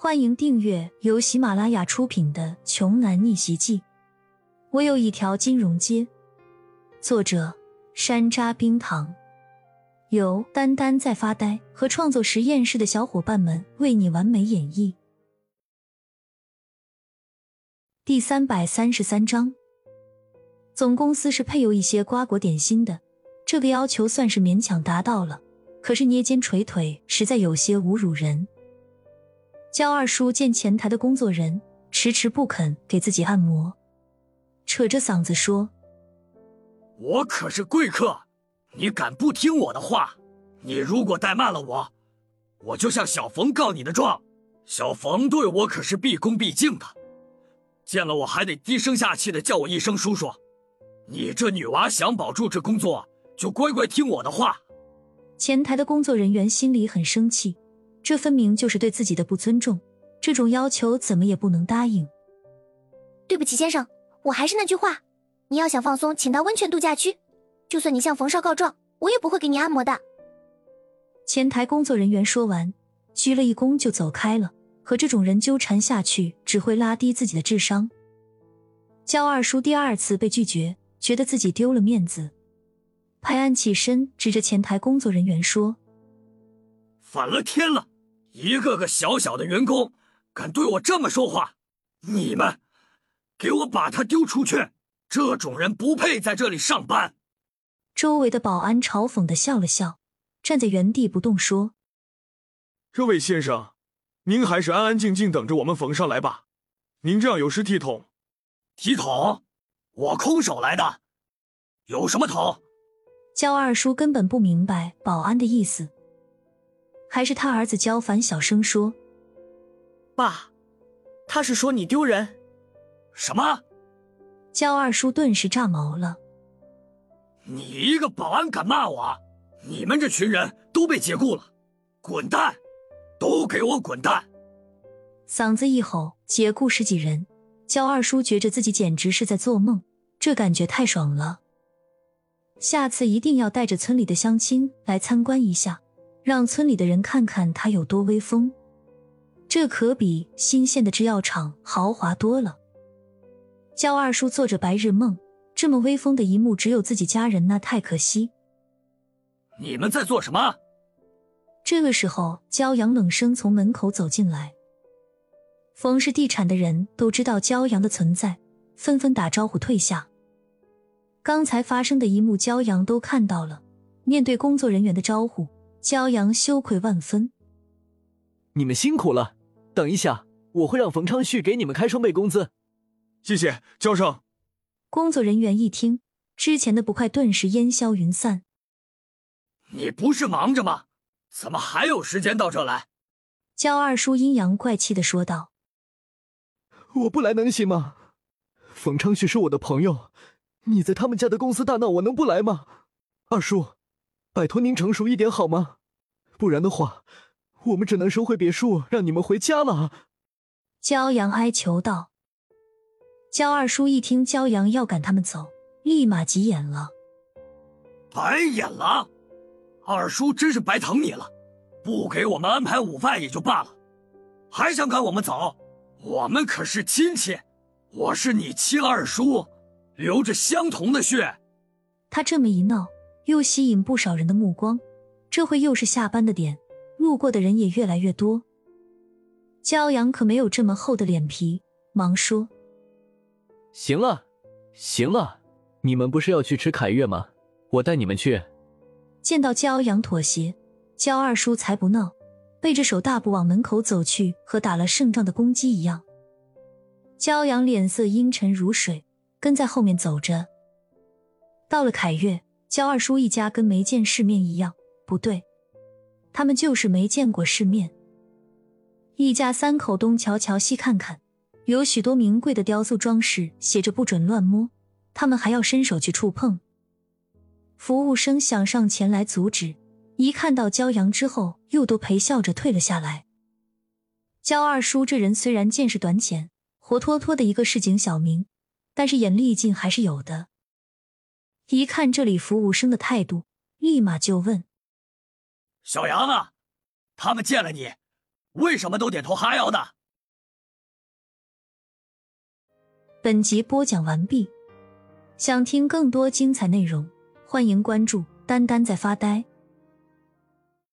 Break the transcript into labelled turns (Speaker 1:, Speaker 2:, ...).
Speaker 1: 欢迎订阅由喜马拉雅出品的《穷男逆袭记》。我有一条金融街。作者：山楂冰糖，由丹丹在发呆和创作实验室的小伙伴们为你完美演绎。第三百三十三章，总公司是配有一些瓜果点心的，这个要求算是勉强达到了。可是捏肩捶腿，实在有些侮辱人。焦二叔见前台的工作人迟迟不肯给自己按摩，扯着嗓子说：“
Speaker 2: 我可是贵客，你敢不听我的话？你如果怠慢了我，我就向小冯告你的状。小冯对我可是毕恭毕敬的，见了我还得低声下气的叫我一声叔叔。你这女娃想保住这工作，就乖乖听我的话。”
Speaker 1: 前台的工作人员心里很生气。这分明就是对自己的不尊重，这种要求怎么也不能答应。
Speaker 3: 对不起，先生，我还是那句话，你要想放松，请到温泉度假区。就算你向冯少告状，我也不会给你按摩的。
Speaker 1: 前台工作人员说完，鞠了一躬就走开了。和这种人纠缠下去，只会拉低自己的智商。焦二叔第二次被拒绝，觉得自己丢了面子，拍案起身，指着前台工作人员说：“
Speaker 2: 反了天了！”一个个小小的员工，敢对我这么说话？你们，给我把他丢出去！这种人不配在这里上班。
Speaker 1: 周围的保安嘲讽的笑了笑，站在原地不动，说：“
Speaker 4: 这位先生，您还是安安静静等着我们缝上来吧。您这样有失体统。
Speaker 2: 体统？我空手来的，有什么统？”
Speaker 1: 焦二叔根本不明白保安的意思。还是他儿子焦凡小声说：“
Speaker 5: 爸，他是说你丢人。”
Speaker 2: 什么？
Speaker 1: 焦二叔顿时炸毛了。
Speaker 2: 你一个保安敢骂我？你们这群人都被解雇了，滚蛋！都给我滚蛋！
Speaker 1: 嗓子一吼，解雇十几人。焦二叔觉着自己简直是在做梦，这感觉太爽了。下次一定要带着村里的乡亲来参观一下。让村里的人看看他有多威风，这可比新县的制药厂豪华多了。焦二叔做着白日梦，这么威风的一幕只有自己家人，那太可惜。
Speaker 2: 你们在做什么？
Speaker 1: 这个时候，焦阳冷声从门口走进来。冯氏地产的人都知道焦阳的存在，纷纷打招呼退下。刚才发生的一幕，焦阳都看到了。面对工作人员的招呼。焦阳羞愧万分，
Speaker 5: 你们辛苦了。等一下，我会让冯昌旭给你们开双倍工资。
Speaker 4: 谢谢，焦生。
Speaker 1: 工作人员一听，之前的不快顿时烟消云散。
Speaker 2: 你不是忙着吗？怎么还有时间到这来？
Speaker 1: 焦二叔阴阳怪气的说道：“
Speaker 5: 我不来能行吗？冯昌旭是我的朋友，你在他们家的公司大闹，我能不来吗？二叔。”拜托您成熟一点好吗？不然的话，我们只能收回别墅，让你们回家了。
Speaker 1: 骄阳哀求道。焦二叔一听骄阳要赶他们走，立马急眼了。
Speaker 2: 白眼了，二叔真是白疼你了，不给我们安排午饭也就罢了，还想赶我们走？我们可是亲戚，我是你亲二叔，流着相同的血。
Speaker 1: 他这么一闹。又吸引不少人的目光，这会又是下班的点，路过的人也越来越多。骄阳可没有这么厚的脸皮，忙说：“
Speaker 5: 行了，行了，你们不是要去吃凯悦吗？我带你们去。”
Speaker 1: 见到骄阳妥协，焦二叔才不闹，背着手大步往门口走去，和打了胜仗的公鸡一样。骄阳脸色阴沉如水，跟在后面走着。到了凯悦。焦二叔一家跟没见世面一样，不对，他们就是没见过世面。一家三口东瞧瞧西看看，有许多名贵的雕塑装饰，写着不准乱摸，他们还要伸手去触碰。服务生想上前来阻止，一看到焦阳之后，又都陪笑着退了下来。焦二叔这人虽然见识短浅，活脱脱的一个市井小民，但是眼力劲还是有的。一看这里服务生的态度，立马就问：“
Speaker 2: 小杨啊，他们见了你，为什么都点头哈腰的？
Speaker 1: 本集播讲完毕，想听更多精彩内容，欢迎关注“丹丹在发呆”。